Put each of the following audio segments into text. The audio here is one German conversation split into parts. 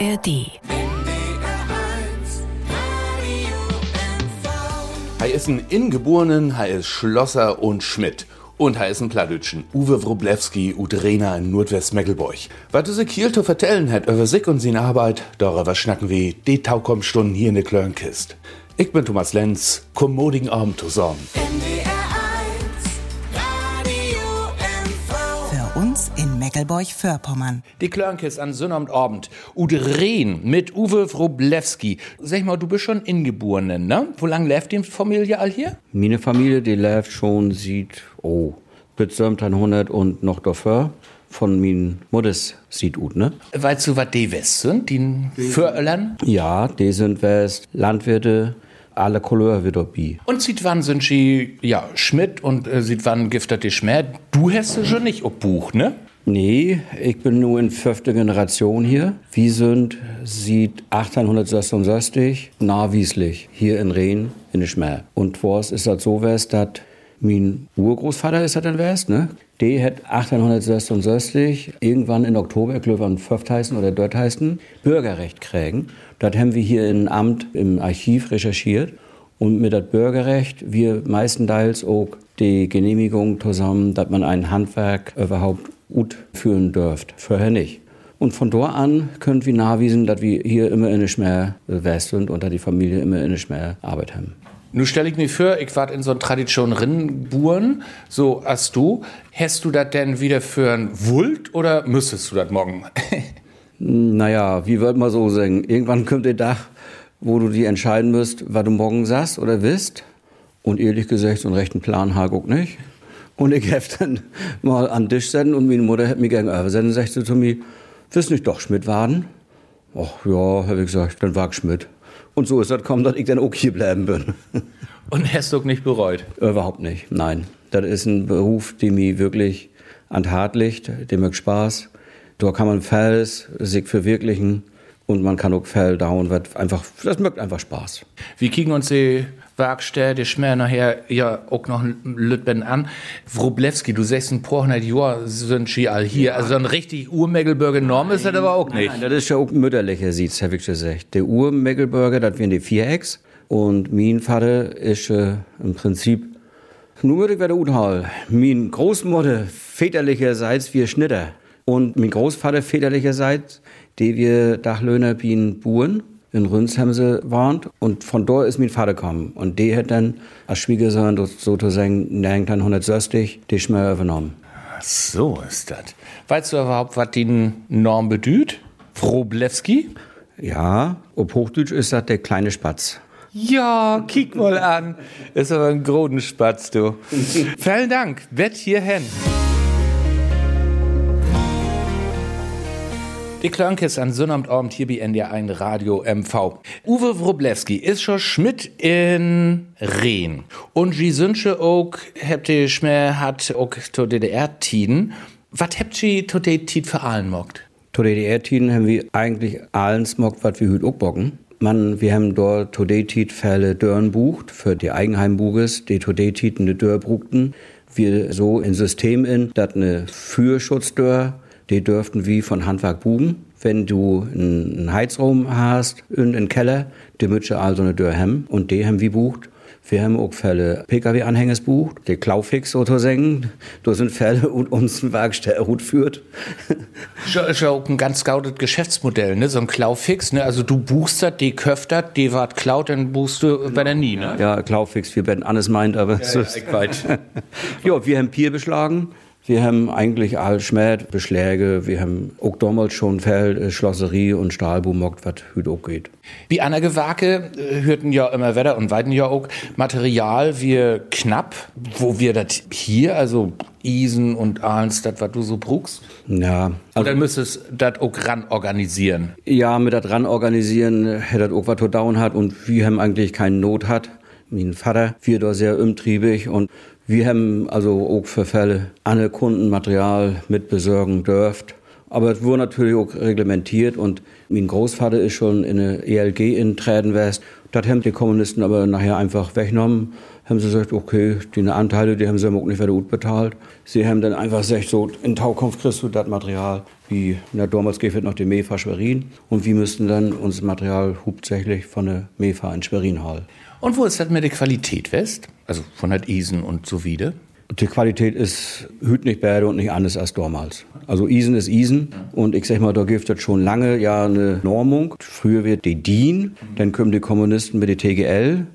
ARD. Er ist ein Ingeborenen, er ist Schlosser und Schmidt. Und er ist ein Pladütschen, Uwe Wroblewski und Rena in Nordwest-Mecklenburg. Was diese Kiel zu vertellen hat über sich und seine Arbeit, darüber schnacken wir die Taukommstunden hier in der Klörnkist. Ich bin Thomas Lenz, kommodigen Abend zusammen. Für Meckelburg-Vorpommern. Die Klörnkist an Sonnabendabend. Ude Rehn mit Uwe Wroblewski. Sag mal, du bist schon Ingeborenen, ne? Wo lang lebt die Familie all hier? Meine Familie, die lebt schon sieht, oh, bis 1700 und noch davor von min Mutters sieht ut, ne? Weißt du, was die West sind, die Föröllern? Ja, die sind West Landwirte, alle Couleur wird dabei. Und sieht wann sind sie, ja, Schmidt und äh, sieht wann giftet die Schmer. Du hast sie schon nicht ob Buch, ne? Nee, ich bin nur in fünfte Generation hier. Wir sind seit 1866 nachwieslich hier in Rehn in der Schmer. Und was ist das so dass mein Urgroßvater ist das dann west, ne? Der hat 1866 irgendwann in Oktober, ich am 5. heißen oder dort heißen, Bürgerrecht kriegen. Das haben wir hier im Amt im Archiv recherchiert. Und mit das Bürgerrecht, wir meistenteils auch die Genehmigung zusammen, dass man ein Handwerk überhaupt gut führen dürft. Vorher nicht. Und von dort an können wir nachweisen, dass wir hier immer in Schmer west sind und dass die Familie immer in Schmer Arbeit haben. Nun stelle ich mir vor, ich war in so einer Tradition Rinnenburen, so als du. Hast du das denn wieder für ein Wult oder müsstest du das morgen? Naja, wie wird man so sagen? Irgendwann kommt der Tag, wo du dir entscheiden musst, was du morgen sagst oder wisst. Und ehrlich gesagt, so einen rechten Plan habe ich nicht. Und ich habe dann mal an den Tisch senden und meine Mutter hat mir gern übersenden und sagte zu mir, willst du nicht doch Schmidt werden? Ach ja, habe ich gesagt, dann war ich Schmidt. Und so ist das gekommen, dass ich dann auch hier bleiben bin. Und hast du nicht bereut? Überhaupt nicht, nein. Das ist ein Beruf, der mir wirklich an Tat liegt, der macht Spaß. Da kann man Fells sich verwirklichen und man kann auch Fell down, wird einfach, das macht einfach Spaß. Wir kicken uns die Werkstätte, die Schmer nachher ja auch noch ein Lütben an. Wroblewski, du sagst ein paar hundert Jahre sind sie all hier. Also ein richtig Urmeckelburger Norm ist das aber auch nicht. Nein, das ist ja auch mütterlicher Sitz, habe ich gesagt. Der Urmeckelburger, das wären die Vierecks. Und mein Vater ist äh, im Prinzip nur würde ich wieder Uthal. Mein Großmutter väterlicherseits wir Schnitter. Und mein Großvater väterlicherseits, die wir Dachlöhner bin Buren in Rünshemse waren. Und von dort ist mein Vater gekommen. Und der hat dann als Schwiegersohn sozusagen 1960 die Schmer übernommen. So ist das. Weißt du überhaupt, was die Norm bedeutet? Wroblewski? Ja, ob Hochdeutsch ist das der kleine Spatz. Ja, kick mal an. Ist aber ein Grodenspatz, du. Vielen Dank. Wett hierhin. Die Klönkes an Sonnabendabend hier bei NDR1 Radio MV. Uwe Wroblewski ist schon Schmidt in Rehn. Und die Sünsche auch, habt ihr Schmer hat auch zu DDR-Tiden. Was habt ihr zu der Tid für allen mockt? Zu DDR-Tiden haben wir eigentlich allen smockt, was wir heute auch bocken. Man, wir haben dort Tid Fälle Dörren bucht, für die Eigenheimbuges, die Tid eine Dörr brugten. Wir so ein System in, dass eine Fürschutzdörr die dürften wie von Handwerk buchen. Wenn du einen Heizraum hast in einen Keller, die müsste also eine Tür haben und die haben wie bucht. Wir haben auch Fälle Pkw-Anhänges bucht, die Klaufix sozusagen. Da sind Fälle und uns ein Werkstelle gut führt. Ist ja auch ein ganz gaudet Geschäftsmodell, ne? So ein Klaufix, ne? Also du buchst das, die köft das, die wart klaut, dann buchst du bei der nie, ne? Ja, Klaufix, wir werden alles meint, aber so ist ja, wir haben Pier beschlagen. Wir haben eigentlich all Schmäht, Beschläge, wir haben auch damals schon Feld, äh, Schlosserie und Stahlboom mockt, was heute auch geht. Wie andere Gewerke äh, hörten ja immer weiter und weiten ja auch Material wir knapp, wo wir das hier, also Isen und Ahlens, das, was du so brugst? Ja. Also, Oder müsstest das auch ran organisieren? Ja, mit das ran organisieren, das auch was down hat und wir haben eigentlich keine Not hat. Mein Vater, wir da sehr umtriebig und wir haben also auch für Fälle alle Kunden Material mit besorgen dürft. Aber es wurde natürlich auch reglementiert und mein Großvater ist schon in eine ELG in Träden west. Das haben die Kommunisten aber nachher einfach weggenommen. Haben sie gesagt, okay, die Anteile, die haben sie auch nicht wieder gut bezahlt. Sie haben dann einfach gesagt, so, in Taukampf kriegst du das Material, wie, na, damals geht noch die Mefa Schwerin. Und wir müssten dann unser Material hauptsächlich von der Mefa in Schwerin holen. Und wo ist das mit der Qualität west? Also von der Isen und so wieder? Die Qualität ist hüt nicht besser und nicht anders als damals. Also Isen ist Isen und ich sag mal, da gibt es schon lange ja eine Normung. Früher wird die DIN, dann kommen die Kommunisten mit der TGL.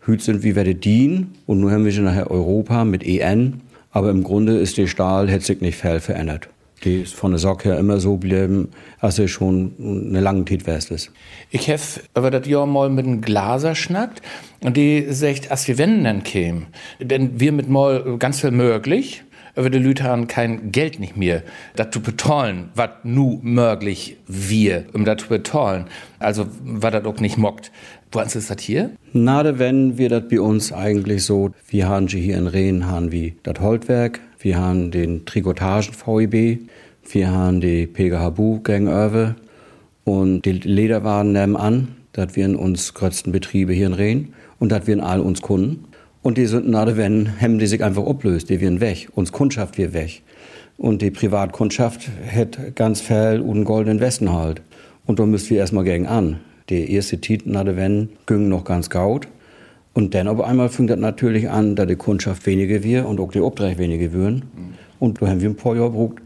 Hüt sind wie werde DIN und nun haben wir schon nachher Europa mit EN. Aber im Grunde ist der Stahl, hat sich nicht viel verändert. Die ist von der Socke her immer so bleiben, als er schon eine lange Zeit wärst ist. Ich habe aber das Jahr mal mit einem Glaser schnackt und die sagt, als wir wenden dann kämen, denn wir mit mal ganz viel möglich, aber die Leute haben kein Geld nicht mehr, das zu betollen, was nu möglich wir, um das zu betollen. Also, was das auch nicht mockt. Wo ist das hier? Na, wenn wir das bei uns eigentlich so, wir haben hier in Rehen, haben wie das Holtwerk, wir haben den Trikotagen VEB, wir haben die PGH Bu gegenüber und die Lederwaren nebenan. Das wären uns größten Betriebe hier in Rehen und das wären all uns Kunden. Und die sind nach wenn, haben die sich einfach ablöst, die wären weg. Uns Kundschaft wir weg. Und die Privatkundschaft hätte ganz viel und goldenen Westen halt. Und da müssten wir erstmal gegen an. Die erste Titel nach wenn, ging noch ganz gaut. Und dann auf einmal fängt das natürlich an, da die Kundschaft weniger wir und auch die Obdreich weniger würden. Mhm. Und da haben wir ein paar Jahre gebraucht,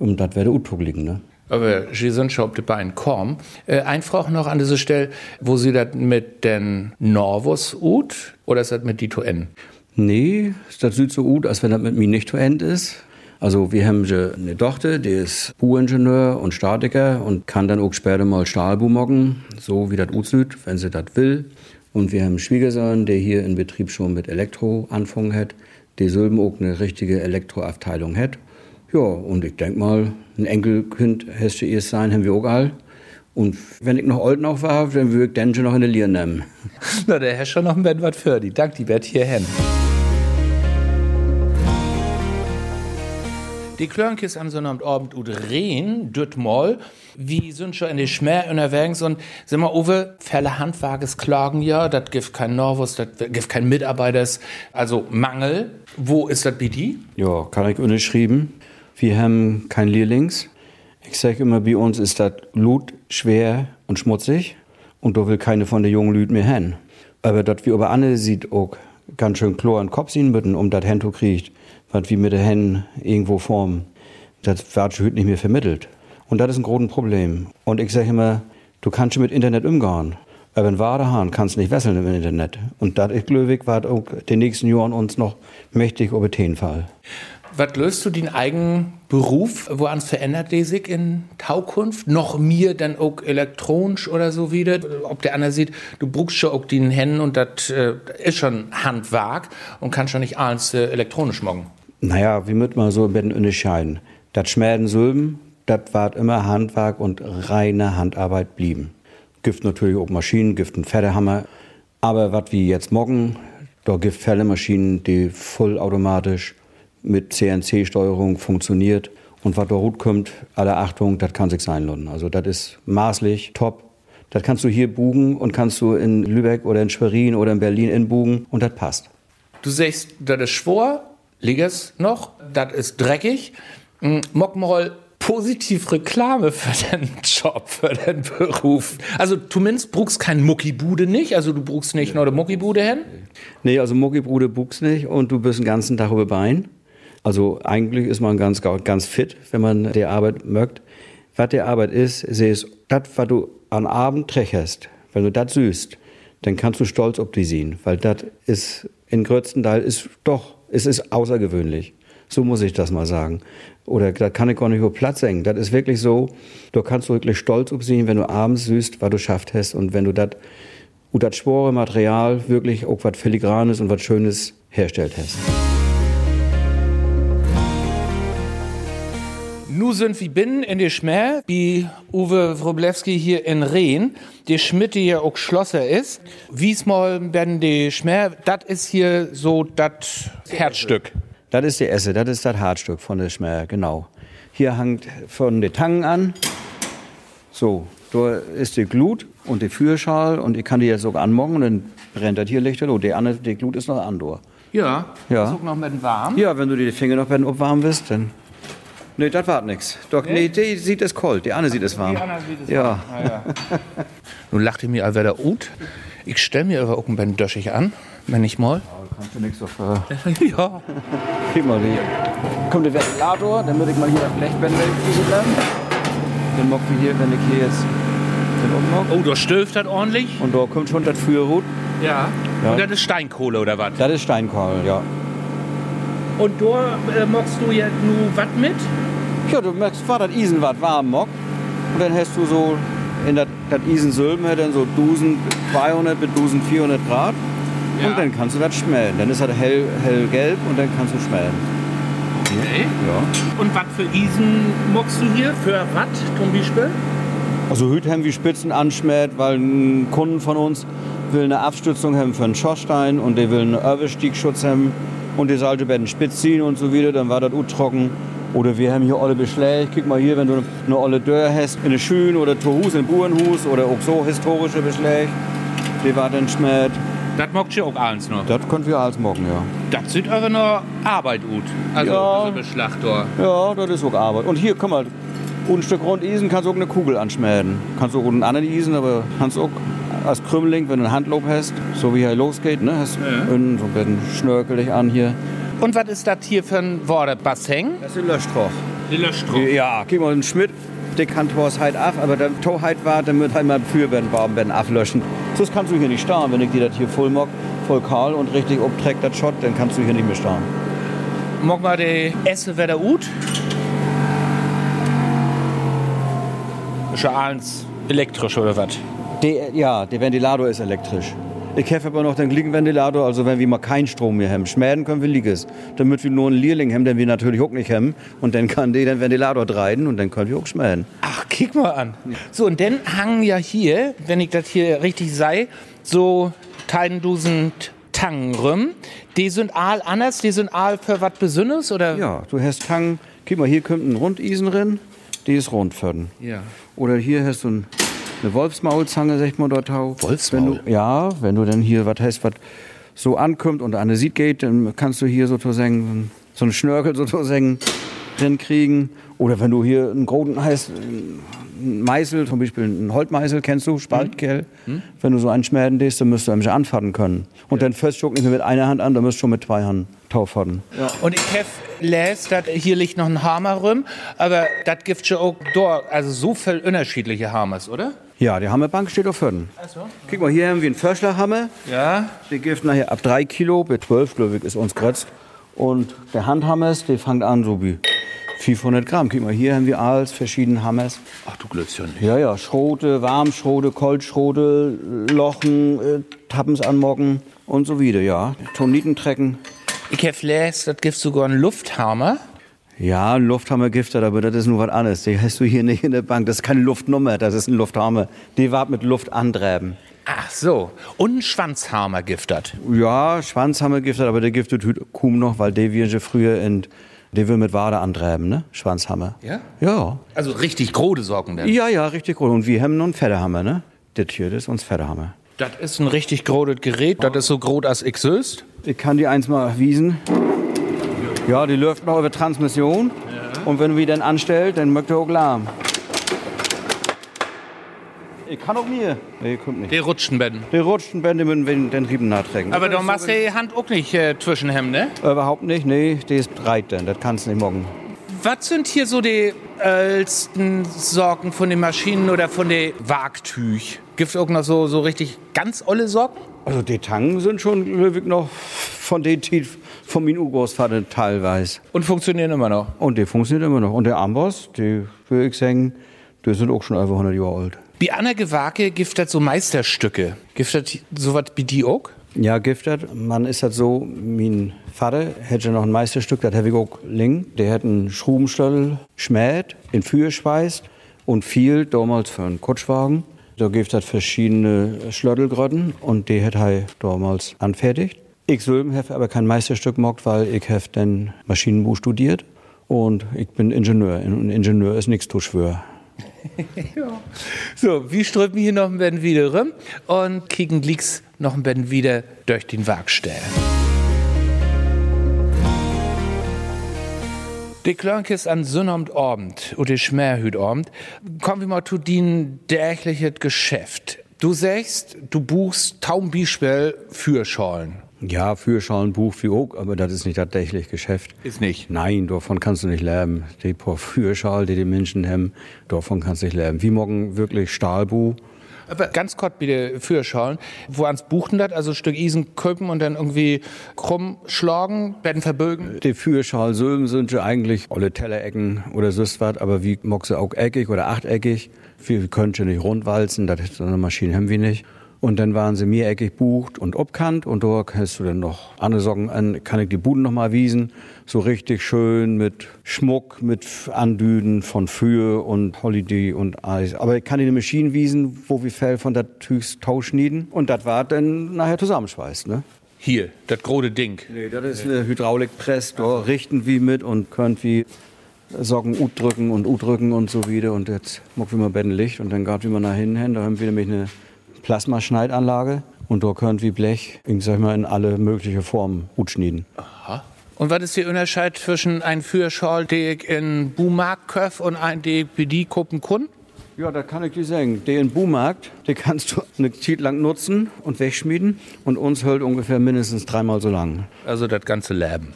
um das wäre liegen. Ne? Aber Sie sind schon auf die Beine kommen. Äh, ein Frage noch an dieser Stelle, wo Sie das mit den Norvus ut oder ist das mit die to N? Nee, das sieht so gut, als wenn das mit mir nicht to end ist. Also wir haben eine Tochter, die ist Bauingenieur und Statiker und kann dann auch später mal Stahlbu mocken, so wie das aussieht, wenn sie das will. Und wir haben einen Schwiegersohn, der hier in Betrieb schon mit Elektro anfangen hat, der Sülben auch eine richtige Elektroabteilung hat. Ja, und ich denke mal, ein Enkelkind hätte erst sein, haben wir auch all. Und wenn ich noch alt noch war, dann würde ich den schon noch in der Lier nehmen. Na, der Herr schon noch ein Bett was für die. Dank, die Bett hierhin. Die Klörnkis am Sonnabend und reden, dort mal, wie sind schon in die Schmer unterwegs und sind wir over Fälle Handwerkes klagen ja, das gibt kein Norwus, das gibt kein Mitarbeiters, also Mangel. Wo ist das dir? Ja, kann ich unterschrieben. Wir haben kein Lehrlings. Ich sage immer, bei uns ist das Blut schwer und schmutzig und da will keine von den jungen Lüd mehr hin. Aber das wie aber Anne sieht auch ganz schön Chlor in den Kopf ziehen müssen, um das Hento kriegt was wie mit den Händen irgendwo formen. Das wird heute nicht mehr vermittelt. Und das ist ein großes Problem. Und ich sage immer, du kannst schon mit Internet umgehen. Aber ein Wadehahn kannst nicht wesseln im Internet. Und das ist Glöwig, was auch den nächsten Jahren uns noch mächtig über den Fall. Was löst du den eigenen Beruf? Woran verändert der sich in Taukunft? Noch mir dann auch elektronisch oder so wieder? Ob der andere sieht, du brauchst schon auch den Händen und das äh, ist schon Handwerk und kannst schon nicht alles äh, elektronisch machen. Naja, wie müssen wir so ein bisschen unterscheiden? Das Schmerden Sülben, das war immer Handwerk und reine Handarbeit blieben. Gift natürlich auch Maschinen, Gift ein Pferdehammer. Aber was wie jetzt morgen, da gibt Fällemaschinen, die vollautomatisch mit CNC-Steuerung funktioniert. Und was da gut kommt, alle Achtung, das kann sich sein lassen. Also das ist maßlich, top. Das kannst du hier bugen und kannst du in Lübeck oder in Schwerin oder in Berlin inbugen und das passt. Du sagst, das ist schwor, Liges noch, das ist dreckig. Hm, mock mal positiv Reklame für den Job, für den Beruf. Also zumindest brauchst kein Muckibude nicht, also du brauchst nicht nur eine Muckibude hin? Nee, also Muckibude buchst nicht und du bist den ganzen Tag über Bein. Also eigentlich ist man ganz, ganz fit, wenn man die Arbeit mögt. Was die Arbeit ist, ist das, was du am Abend trächst. Wenn du das süßt, dann kannst du stolz auf die sehen, weil das ist in größten Teil ist doch es ist außergewöhnlich. So muss ich das mal sagen. Oder da kann ich gar nicht über Platz hängen. Das ist wirklich so, du kannst wirklich stolz sehen, wenn du abends süßt, was du schafft hast und wenn du das und das schwore Material wirklich auch was Filigranes und was Schönes herstellt hast. Nu sind wir binnen in der Schmer, wie Uwe Wroblewski hier in Rehn, der Schmidt, der ja auch Schlosser ist. Wie's mal werden die Schmer, das ist hier so das Herzstück. Das ist die Esse, das ist das Herzstück von der Schmer, genau. Hier hängt von den Tangen an. So, da ist die Glut und die Führschal und ich kann die jetzt sogar anmachen und dann brennt das hier Licht. Und die, andere, die Glut ist noch an. Da. Ja. Ja. Ist auch noch mit warm. Ja, wenn du die Finger noch wenn warm bist, dann. Nee, das war nix. Doch, nee, die sieht es kalt, die andere sieht es warm. ja. Nun lachte mir all wieder ut. Ich stell mir aber auch ein bisschen döschig an, wenn ich mal. Kannst du nichts auf. Äh, ja. Guck mal, die. Kommt der Ventilator, dann würde ich mal hier das Blechbänder kriegen bleiben. Dann mocken wir hier, wenn ich hier jetzt. Oh, da stöft das ordentlich. Und da kommt schon das Führerhut. Ja. Ja. Und das ist Steinkohle oder was? Das ist Steinkohl, ja. Und da äh, mockst du jetzt nur was mit? Ja, du merkst, war das Isen was warm mock. Und dann hast du so in das das Isen Sülben hat dann so 1200 bis 1400 Grad. Ja. Und dann kannst du das schmelzen. Dann ist das hell, hellgelb und dann kannst du schmelzen. Okay. Ja. Und was für Isen mockst du hier? Für was zum Beispiel? Also heute haben wir Spitzen anschmäht, weil ein Kunden von uns will eine Abstützung haben für einen Schornstein und der will einen Överstiegschutz haben und die sollte bei den Spitz ziehen und so wieder, dann war das gut trocken. Oder wir haben hier alle Beschläge. Guck mal hier, wenn du eine olle Dörr hast, in eine Schüne oder Torhus, in Burenhus oder auch so historische Beschläge, die war dann schmäht. Das mockt ihr auch alles noch. Das können wir alles morgen, ja. Das sieht aber noch Arbeit ut. Also Ja. diese Beschlachtor. Ja, das ist auch Arbeit. Und hier, guck mal, ein Stück Rundisen kannst du auch eine Kugel anschmähen. Kannst du auch einen anderen Isen, aber kannst auch als Krümmeling, wenn du einen Handlob hast, so wie er losgeht, ne, hast Ja. so ein bisschen Schnörkel dich an hier. Und was ist das hier für ein Wort? Bassin? Das ist ein Löschtroch. Die Löschstrom. Ja, guck mal, ein Schmidt, der kann Tors halt ab, aber der Tor halt war, dann wird halt mal für den Baum werden ablöschen. Sonst kannst du hier nicht starren. Wenn ich dir das hier voll mock, voll kahl und richtig obträgt das Schott, dann kannst du hier nicht mehr starren. Mock mal die Esse wieder ut. Ist ja alles elektrisch oder was? Der, ja, der Ventilator ist elektrisch. Ich habe aber noch den Gliegenventilator, also wenn wir mal keinen Strom mehr haben. Schmäden können wir Lieges. Damit wir nur einen Lehrling haben, den wir natürlich auch nicht haben. Und dann kann der den Ventilator dreiden und dann können wir auch schmäden. Ach, kick mal an. So, und dann hangen ja hier, wenn ich das hier richtig sei, so 1000 Tangen rum. Die sind all anders, die sind all für was Besonderes, oder? Ja, du hast Tang, guck mal, hier kommt ein Rundisen drin, die ist rund für den. Ja. Oder hier hast du ein, eine Wolfsmaulzange, sagt man dort auch. Wolfsmaul? Wenn du, ja, wenn du dann hier was hast, was so ankommt und an der Sied geht, dann kannst du hier sozusagen so einen Schnörkel sozusagen drin kriegen. Oder wenn du hier einen großen heißt, einen Meißel, zum Beispiel einen Holtmeißel, kennst du, Spaltkerl. Wenn du so einen schmäden lässt, dann müsst du nämlich anfahren können. Und dann fährst du nicht mehr mit einer Hand an, dann musst du schon mit zwei Hand taufahren. Und ich habe les, dass hier liegt noch ein Hammer rum, aber das gibt schon auch dort, also so viel unterschiedliche Hammers, oder? Ja, die Hammerbank steht auf Förden. Guck mal, hier haben wir einen Förschlerhammer. Ja. Der gibt nachher ab 3 Kilo, bei 12, glaube ich, ist uns gesetzt. Und der Handhammers, der fängt an so wie 500 Gramm. Guck mal, hier haben wir alles verschiedene Hammers. Ach, du Glötzchen. Ja, ja, Schrote, Warmschrote, Koltschrote, Lochen, äh, Tappens anmocken und so wieder, ja. Tonitentrecken. Ich habe das gibt sogar einen Lufthammer. Ja, ein Lufthammer gibt das, aber das ist nur was anderes. Die hast du hier nicht in der Bank. Das ist keine Luftnummer, das ist ein Lufthammer. Die war mit Luft antreiben. Ach so. Und Schwanzhammer giftet. Ja, Schwanzhammer giftet, aber der giftet kaum noch, weil der wir früher in, der will mit Wade antreiben, ne? Schwanzhammer. Ja? Ja. Also richtig große Sorgen denn. Ja, ja, richtig gut. Und wir haben noch einen Federhammer, ne? Das hier, das ist uns Federhammer. Das ist ein richtig großes Gerät. Das ist so groß als ich söst. Ich kann die eins mal wiesen. Ja, die läuft noch über Transmission. Und wenn du die dann anstellst, dann mögt ihr auch Alarm. Ich kann auch mir. Nee, kommt nicht. Die Rutschenbetten. Die rutschen, wenn die mit den- den Riemen nachträgen. Aber da machst du die Hand auch nicht äh, zwischen hem, ne? Überhaupt nicht, nee, die ist breit denn. Das kannst du nicht morgen. Was sind hier so die ältesten Sorgen von den Maschinen oder von den Wagtüch? Gibt es auch noch so, so richtig ganz olle Sorgen? Also die Tangen sind schon wirklich noch von den Tief von meinem Urgroßvater teilweise. Und funktionieren immer noch. Und die funktioniert immer noch. Und der Amboss, die würde ich sagen, die sind auch schon über 100 Jahre alt. Die Anna Gewake das so Meisterstücke. Das sowas wie die auch? Ja, giftet. Man ist das so, mein Vater hätte noch ein Meisterstück, das habe ich auch ling. Der hat einen Schrubenstall schmäht, in Fühe schweißt und viel damals für einen Kutschwagen. Da gibt es verschiedene Schlöttelgrötten und die hat er damals anfertigt. Ich selber habe aber kein Meisterstück gemacht, weil ich habe dann Maschinenbau studiert Und ich bin Ingenieur. Und Ingenieur ist nichts zu schwör. ja. So, wir strömen hier noch ein bisschen wieder rum und kriegen Glicks noch ein bisschen wieder durch den Wagstell. Die Klönkes an Sonnabend Abend oder Schmerhüt Abend, kommen wir mal zu den täglichen Geschäft. Du sagst, du buchst Taumbischwell für Schalen. Ja, für Schalenbuch wie auch, aber das ist nicht tatsächlich Geschäft. Ist nicht? Nein, davon kannst du nicht leben. Die paar Fürschal, die die Menschen haben, davon kannst du nicht leben. Wie morgen wirklich Stahlbuch. Aber ganz kurz bitte Fürschalen. Wo ans buchten das? Also ein Stück Isen köpen und dann irgendwie krumm schlagen, werden verbögen? Die Fürschal sind ja eigentlich alle Tellerecken oder so was, aber wie sie auch eckig oder achteckig. Wir können schon nicht rundwalzen, das ist eine Maschine haben wir nicht. Und dann waren sie mehreckig bucht und obkant und dort hast du dann noch andere Sorgen an, kann ich die Buden noch mal wiesen. So richtig schön mit Schmuck, mit Andüden von Für und Holiday und Eis. Aber ich kann die Maschinen wiesen, wo wir Fell von der Tüchs tauschnieden. Und das war dann nachher zusammenschweißt, ne? Hier, das große Ding. Nee, das ist eine Hydraulikpress, da richten wir mit und könnt wie Socken ut drücken und ut drücken und so wieder. Und jetzt muck wir mal Licht und dann gab wir mal nach hinten hin, da haben wir nämlich eine Plasmaschneidanlage und da können wir Blech, ich sag mal, in alle möglichen Formen gut schneiden. Aha. Und was ist der Unterschied zwischen einem ich in Bumarkt köf und einem, die gucken kann? Ja, da kann ich dir sagen. Den Buhmarkt, den kannst du eine Zeit lang nutzen und wegschmieden. Und uns hält ungefähr mindestens dreimal so lang. Also das ganze Leben.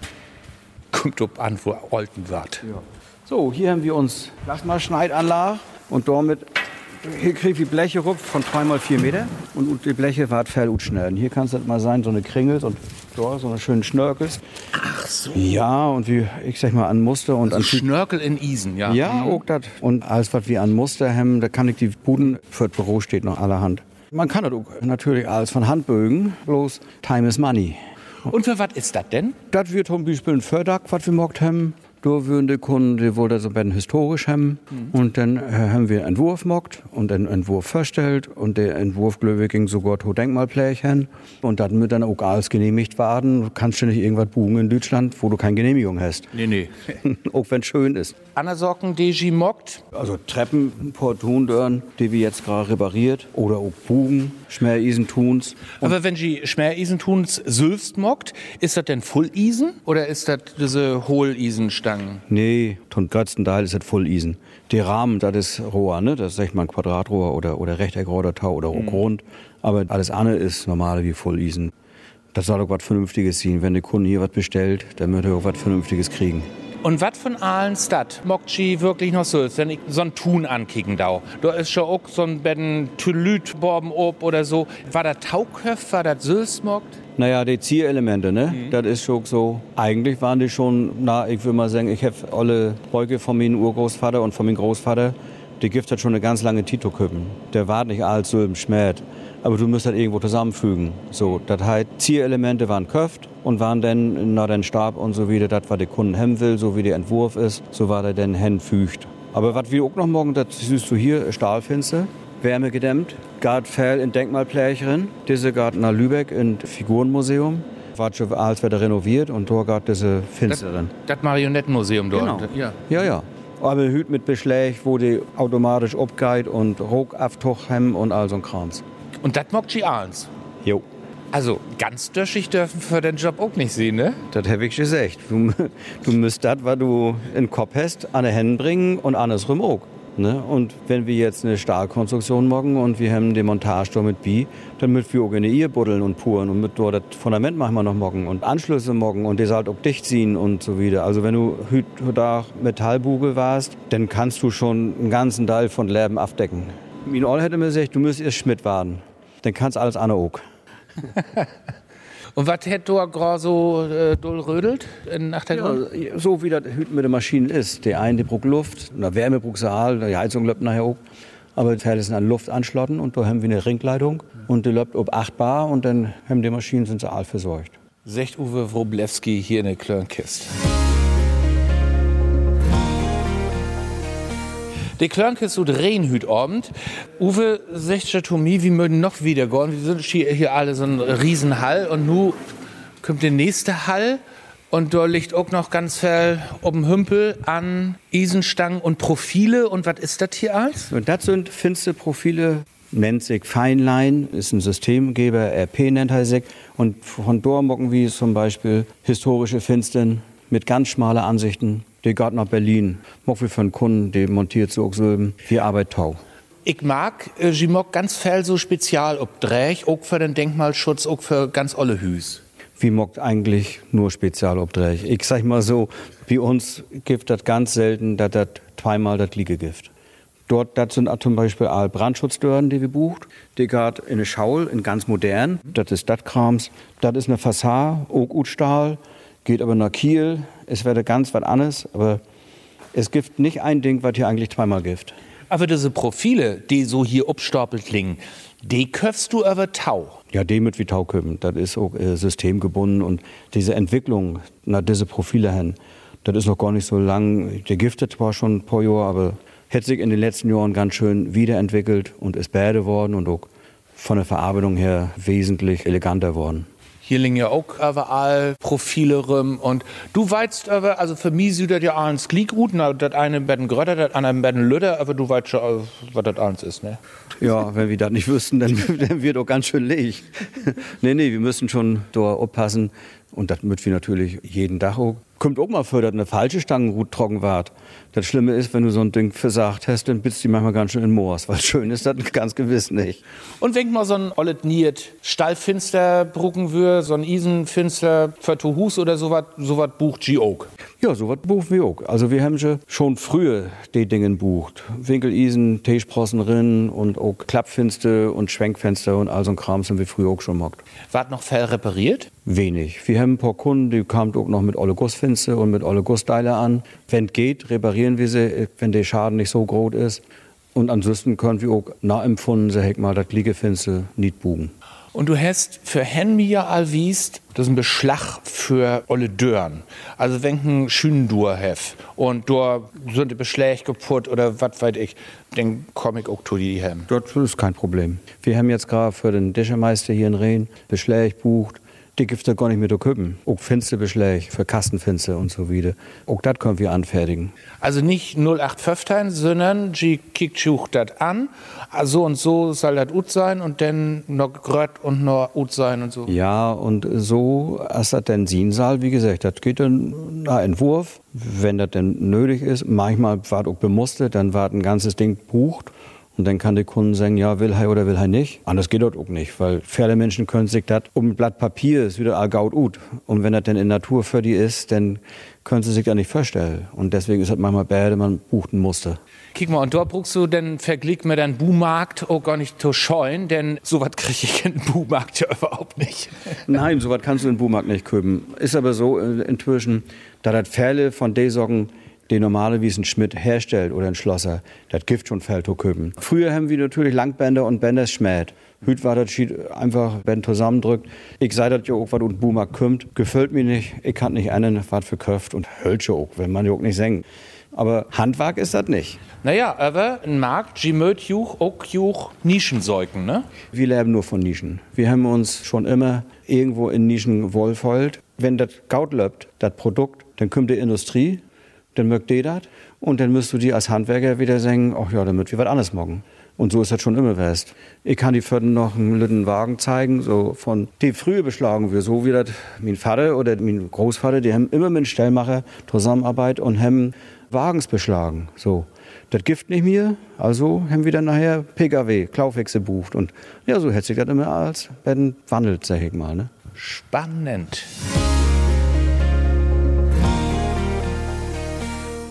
Kommt ob an, wo Olten wird. Ja. So, hier haben wir uns Plasmaschneidanlage und damit hier kriege ich Bleche rup von 3 mal 4 Meter und die Bleche wart fell schneiden. Hier kann es mal sein, so eine Kringel und da so eine schöne Schnörkels. Ach so. Ja, und wie, ich sag mal, an Muster und also an. Schnörkel in Isen, ja. Ja, mhm. auch das. Und alles, was wir an Muster haben, da kann ich die Buden für das Büro steht noch allerhand. Man kann das auch natürlich alles von Hand bögen, bloß Time is Money. Und für was ist das denn? Das wird zum Beispiel ein Fördag, was wir mockt haben. Kunden, die wollen so ein historisch haben. Mhm. Und dann äh, haben wir einen Entwurf mockt und einen Entwurf verstellt. Und der Entwurf, glaube ich, ging sogar zu Denkmalplächen. Und dann wird dann auch alles genehmigt werden. Du kannst ja nicht irgendwas buchen in Deutschland, wo du keine Genehmigung hast. Nee, nee. auch wenn es schön ist. Anna Socken, die mockt? Also Treppen, Portundörn, die wir jetzt gerade repariert. Oder auch Bugen, Schmerisen tuns. Aber wenn sie Schmerisen tuns sülfst mockt, ist das denn Full-Isen? Oder ist das diese Hohl-Isenstein? Stangen? Nee, größten Teil ist das voll Isen. Der Rahmen, das ist Rohr, ne? Das ist echt mal ein Quadratrohr oder, oder Rechteckrohr oder Tau oder mhm. rund. Aber alles andere ist normal wie voll Isen. Das soll doch was Vernünftiges sein. Wenn der Kunde hier was bestellt, dann wird er auch was Vernünftiges kriegen. Und was von allen Stadt Mokchi wirklich noch so ist, wenn ich so ein Tun ankicken da. Da ist schon auch so ein Betten Tülüt Borben ob oder so. War das Tauköpf, war das Sülsmockt? Naja, die Zierelemente, ne? Mhm. Das ist schon so. Eigentlich waren die schon, na, ich würde mal sagen, ich habe alle Bräuche von meinem Urgroßvater und von meinem Großvater, die gibt hat schon eine ganz lange Tito -Küppen. Der war nicht alt so im Schmäht aber du musst das irgendwo zusammenfügen. So, das heißt, Zierelemente waren Köft und waren dann nach den Stab und so wieder, das, was der Kunde haben will, so wie der Entwurf ist, so war der dann hinfügt. Aber was wir auch noch morgen, das siehst du hier, Stahlfenster, wärmegedämmt, Gart Fell in Denkmalplächerin, diese Gart nach Lübeck im Figurenmuseum war schon alles wieder renoviert und gab diese Finsterin. Das, das Marionettenmuseum dort. Genau. Ja. ja, ja. Aber Hüt mit Beschläg, wo die automatisch abgeht und Ruckabtuch haben und all so ein Krams. Und das mag sie eins. Jo. Also ganz döschig dürfen für den Job auch nicht sehen, ne? Das habe ich gesagt. Du, du müsst das, was du in den Kopf hast, an die Hände bringen und andersrum auch. Ne? Und wenn wir jetzt eine Stahlkonstruktion machen und wir haben den Montage da mit B, dann müssen wir auch eine Ehe buddeln und puren und mit dort das Fundament machen wir noch morgen und Anschlüsse morgen und das halt auch dicht ziehen und so wieder. Also wenn du da Metallbugel warst, dann kannst du schon einen ganzen Teil von Leben abdecken. Mein All hätte mir gesagt, du müsst erst Schmidt warten. Dann kannst alles andere auch. Und was hätte du gerade so äh, doll rödelt nach der ja, So wie das mit der Maschine ist. Der eine, die braucht Luft, eine Wärme braucht Saal, die Heizung läuft nachher auch. Aber das ist an Luft anschlotten und da haben wir eine Ringleitung und die läuft ob 8 Bar und dann haben die Maschinen sind Aal versorgt. Secht Uwe Wroblewski hier in der Klörnkist. Die Klörnkes und Rehnhüt Abend. Uwe sagt mir, wir mögen noch wieder gehen. Wir sind hier, alle so ein Riesenhall und nun kommt der nächste Hall Und da liegt auch noch ganz viel oben Hümpel an Isenstangen und Profile. Und was ist das hier alles? Und das sind finste Profile, nennt sich Feinlein, ist ein Systemgeber, RP nennt er sich. Und von dort mocken wir zum Beispiel historische Finsten mit ganz schmale Ansichten. Die geht nach Berlin. Für einen Kunden, der montiert so Silben. Wir arbeiten tau. Ich mag, äh, mag ganz viel so Spezialobdräch, auch für den Denkmalschutz, auch für ganz olle Hüs. Wie mockt eigentlich nur Spezialobdräch? Ich sag mal so, bei uns gibt das ganz selten, dass das zweimal das Liegegift. Dort das sind zum Beispiel all Brandschutzdörren, die wir bucht. Die geht in eine Schaul, in ganz modern. Das ist das Krams. Das ist eine Fassade, auch gut Stahl, geht aber nach Kiel. Es wäre ganz was anderes, aber es gibt nicht ein Ding, was hier eigentlich zweimal gibt. Aber diese Profile, die so hier abstapelt klingen, die köpfst du aber Tau. Ja, die mit wie Tau köpfen. Das ist auch äh, systemgebunden und diese Entwicklung nach diese Profile hin, das ist noch gar nicht so lang. Der giftet zwar schon ein paar Jahre, aber hat sich in den letzten Jahren ganz schön wiederentwickelt und ist besser geworden und auch von der Verarbeitung her wesentlich eleganter worden. Hier liegen ja auch überall Profile rum und du weißt aber, also für mich sieht das ja alles glied gut, das eine Betten Grötter, das andere Betten Lüder, aber du weißt schon, äh, was das alles ist, ne? Ja, wenn wir das nicht wüssten, dann, dann wird auch ganz schön leeg. nee, nee, wir müssen schon da aufpassen und das müssen wir natürlich jeden Tag auch kommt auch mal dass eine falsche Stange trocken wart. Das Schlimme ist, wenn du so ein Ding versagt hast, dann bitzt die manchmal ganz schön in Moors, weil schön ist das ganz gewiss nicht. Und wenn mal so ein ollet Niet Stallfinster brucken würde, so ein Isenfinster für Hus oder sowas, sowas bucht G auch. Ja, sowas buchen wir auch. Also wir haben schon früher die Dinge bucht. Winkelisen, Teesprossen rin und auch Klappfinster und Schwenkfenster und all so ein Kram sind wir früher auch schon mockt. Wart noch viel repariert? Wenig. Wir haben ein paar Kunden, die kamen auch noch mit Olle Gussfinster und mit Olle Gussteile an. Wenn geht, reparieren wir sie, wenn der Schaden nicht so groß ist. Und ansonsten können wir auch nachempfunden, so heck mal das Liegefinster nicht buchen. Und du hast für Henmi ja allwiest, das ist ein Beschlag für alle Dörren. Also wenn ein schönen Dur hef und du sind die Beschläge kaputt oder was weiß ich, dann komme ich auch zu die hem. Das ist kein Problem. Wir haben jetzt gerade für den Dischermeister hier in Rehn Beschläge bucht die gibt es gar nicht mehr zu köpen. Auch Fensterbeschläge für Kastenfenster und so wieder. Auch das können wir anfertigen. Also nicht 0815, sondern die kickt das an. So und so soll das gut sein und dann noch grött und noch gut sein und so. Ja, und so ist das dann Sinsaal, wie gesagt, das geht dann nach Entwurf, wenn das denn nötig ist. Manchmal war auch bemustert, dann war ein ganzes Ding bucht. Und dann kann der Kunde sagen, ja, will er oder will er nicht. Anders geht das auch nicht, weil viele Menschen können sich das um ein Blatt Papier ist wieder all gaut ut. Und wenn das dann in Natur für die ist, dann können sie sich das nicht vorstellen. Und deswegen ist das manchmal bäde, man bucht ein Muster. Kick mal, und dort brauchst du den Vergleich mit deinem Buhmarkt auch gar nicht zu scheuen, denn sowas kriege ich in den Buhmarkt ja überhaupt nicht. Nein, sowas kannst du in den Buhmarkt nicht kaufen. Ist aber so äh, inzwischen, da das Fälle von den Sorgen den normale wie ein Schmidt herstellt oder ein Schlosser, das Gift schon fällt köpen. Früher haben wir natürlich Langbänder und Bänder schmäht. Hüt war das Schied einfach, wenn zusammendrückt. Ich sei das ja auch, was und Boomer kümmt. Gefällt mir nicht. Ich kann nicht einen, was für Köft und Hölsche auch, wenn man ja auch nicht singen. Aber Handwerk ist das nicht. Naja, aber ein Markt, die mögt juch auch juch Nischensäugen, ne? Wir leben nur von Nischen. Wir haben uns schon immer irgendwo in Nischen wohlfolgt. Wenn das Gaut löbt, das Produkt, dann kommt die Industrie, dann mögt ihr das. Und dann müsst du die als Handwerker wieder sagen, ach ja, damit wir was anderes morgen. Und so ist das schon immer west. Ich kann die Vierten noch einen lütten Wagen zeigen, so von, die früher beschlagen wir, so wie das mein Vater oder mein Großvater, die haben immer mit dem Stellmacher Zusammenarbeit und haben Wagens beschlagen, so. Das Gift nicht mehr, also haben wir dann nachher PKW, Klaufwechsel bucht. Und ja, so hätte sich das immer als Ben wandelt, sag ich mal. Ne? Spannend.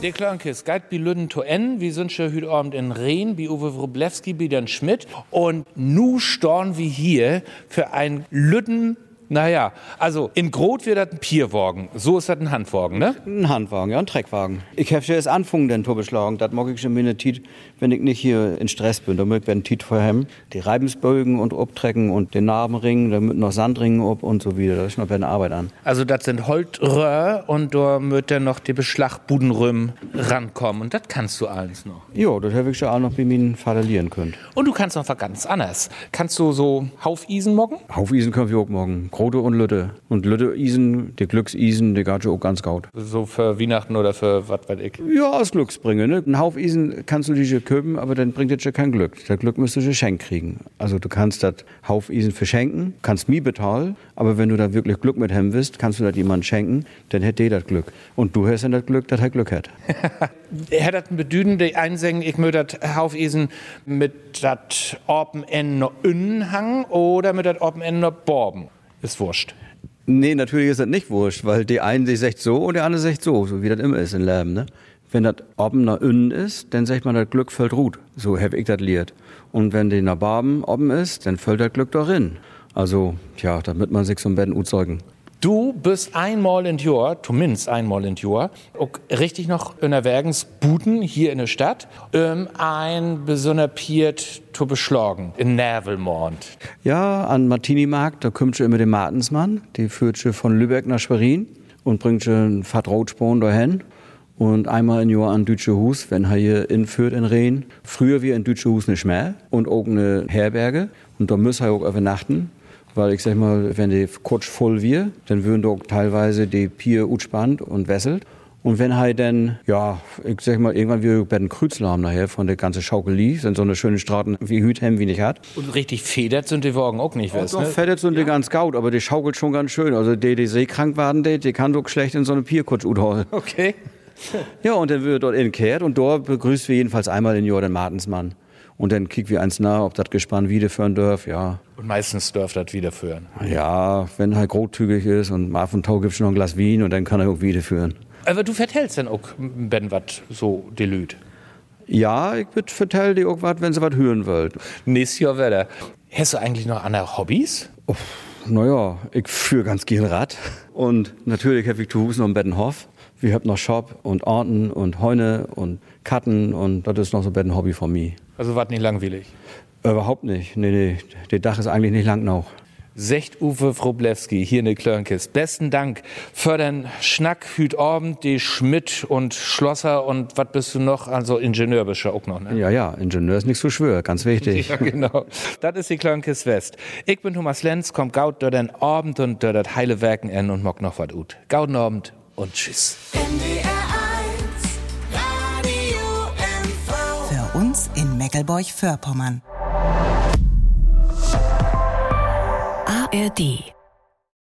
Der Klankes geht bi Lüden to en, wie sind schon heute Abend in Rehn, bi Uwe Wroblewski, bi Dan Schmidt. Und nu storn wir hier für ein Lüden naja, also in Grot wird das ein Pierwagen. So ist das ein Handwagen, ne? Ein Handwagen, ja, ein Treckwagen. Ich habe schon das Anfangen den Tor beschlagen. Das mag ich schon mir Tit, wenn ich nicht hier in Stress bin. Da möchte ich Tit vorhem. Die Reibensbögen und abtrecken und den Narbenring, da mit noch Sandringen ob und so wieder. Das ist noch eine Arbeit an. Also das sind Holtröhr und da wird dann noch die Beschlagbudenrüm rankommen. Und das kannst du alles noch. Ja, das habe ich schon auch noch bei mir vaterlieren können. Und du kannst noch was ganz anderes. Kannst du so Haufisen moggen? Haufisen können wir auch morgen Grote und Lütte. Und Lütte-Isen, die Glücksisen, die geht auch ganz gut. So für Weihnachten oder für was weiß ich. Ja, als Glücksbringer. Ne? Ein Hauf Isen kannst du dich köpen, aber dann bringt das ja kein Glück. Das Glück müsstest du geschenkt kriegen. Also du kannst das Hauf Isen verschenken, kannst mir bezahlen, aber wenn du da wirklich Glück mit hem willst, kannst du das jemand schenken, dann hätte der das Glück. Und du hast dann das Glück, dass er Glück hat. er hat ein Bedüden, die einsengen, ich möchte das Haufisen mit dat Orpen en no innen hang oder mit dat Orpen en no borben. Ist wurscht. Nee, natürlich ist das nicht wurscht, weil die eine sich sagt so und der andere sagt so, so wie das immer ist im Leben. Ne? Wenn das oben nach innen ist, dann sagt man, das Glück fällt ruht. So habe ich das liert. Und wenn die nach Barben oben ist, dann fällt das Glück darin. Also, ja, damit man sich so ein Betten uzeugen. Du bist einmal in Jahr, zumindest einmal in Jahr, richtig noch in der Wergens Buten hier in der Stadt, um ein besonderer Piet zu beschlagen, in Nervelmond. Ja, an Martini-Markt, da kommt schon immer der Martensmann, die führt schon von Lübeck nach Schwerin und bringt schon Fahrt Rotsporn dahin. Und einmal im Jahr an Deutsche Hus, wenn er hier in Fürth in Rehn. Früher wir in Deutsche Hus nicht mehr und auch eine Herberge. Und da muss er auch übernachten. Weil ich sag mal, wenn die kurz voll wir, dann würden doch teilweise die Pier utspannt und wesselt. Und wenn halt dann, ja, ich sag mal, irgendwann wir bei den haben nachher von der ganzen Schaukelie, sind so eine schöne Straßen wie Hüthem wie nicht hat. Und richtig federt sind die Wagen auch nicht, weißt du? Ne? Federt sind ja. die ganz gaut, aber die schaukelt schon ganz schön. Also die, die seekrank waren, die, die kann doch schlecht in so eine Pierkutsch utholen. Okay. ja, und dann wird dort inkehrt und dort begrüßt wir jedenfalls einmal den Jordan Martensmann. Und dann kicken wir eins nach, ob das Gespann wiederführen darf, ja. Und meistens darf das wiederführen. Ja, wenn halt großzügig ist und mal von Tau gibt noch ein Glas Wien und dann kann er auch wiederführen. Aber du vertellst dann auch, wenn was so delüt. Ja, ich würde vertellen dir auch was, wenn sie was hören wollt. Nächstes Jahr wieder. Hast du eigentlich noch andere Hobbys? Oh, naja, ich führe ganz gerne Rad. Und natürlich habe ich zu Hause noch einen Bettenhof. Wir haben noch Shop und Orten und Heune und Katten und das ist noch so ein Hobby von mir. Also war nicht langweilig? Überhaupt nicht. Nee, nee. Der Dach ist eigentlich nicht lang noch. Secht Uwe Wroblewski hier in der Klörnkist. Besten Dank für den Schnack hüt Abend, die Schmidt und Schlosser und was bist du noch? Also Ingenieur bist du auch noch, ne? Ja, ja, Ingenieur ist nicht so schwer, ganz wichtig. Ja, genau. das ist die Klörnkist West. Ich bin Thomas Lenz, kommt gaut durch den Abend und das heile Werken en und mock noch was ut. Gauden Abend und tschüss. Für uns in Meckelburg-Vorpommern. ARD